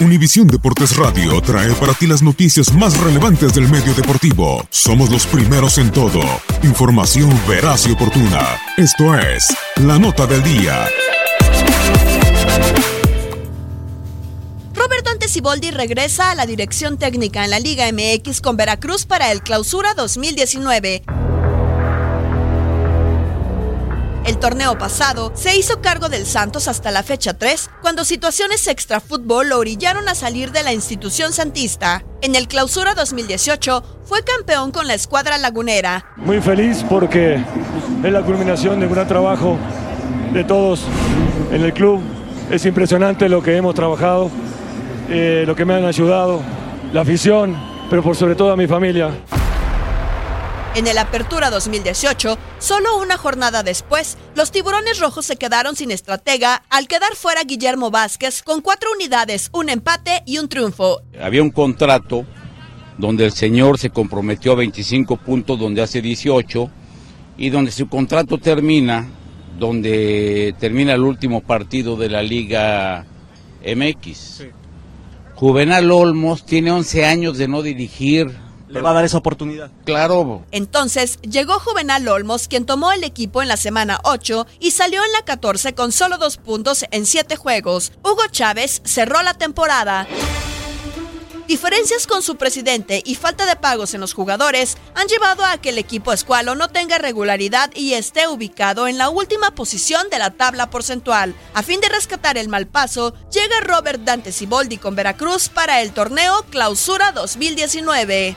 Univisión Deportes Radio trae para ti las noticias más relevantes del medio deportivo. Somos los primeros en todo. Información veraz y oportuna. Esto es La Nota del Día. Roberto Antesiboldi regresa a la dirección técnica en la Liga MX con Veracruz para el Clausura 2019. El torneo pasado se hizo cargo del Santos hasta la fecha 3, cuando situaciones extrafútbol lo orillaron a salir de la institución santista. En el Clausura 2018 fue campeón con la escuadra lagunera. Muy feliz porque es la culminación de un gran trabajo de todos en el club. Es impresionante lo que hemos trabajado, eh, lo que me han ayudado, la afición, pero por sobre todo a mi familia. En el Apertura 2018, solo una jornada después, los tiburones rojos se quedaron sin estratega al quedar fuera Guillermo Vázquez con cuatro unidades, un empate y un triunfo. Había un contrato donde el señor se comprometió a 25 puntos, donde hace 18, y donde su contrato termina, donde termina el último partido de la Liga MX. Juvenal Olmos tiene 11 años de no dirigir le va a dar esa oportunidad. Claro. Entonces llegó Juvenal Olmos, quien tomó el equipo en la semana 8 y salió en la 14 con solo dos puntos en siete juegos. Hugo Chávez cerró la temporada. Diferencias con su presidente y falta de pagos en los jugadores han llevado a que el equipo escualo no tenga regularidad y esté ubicado en la última posición de la tabla porcentual. A fin de rescatar el mal paso, llega Robert Dante Siboldi con Veracruz para el torneo Clausura 2019.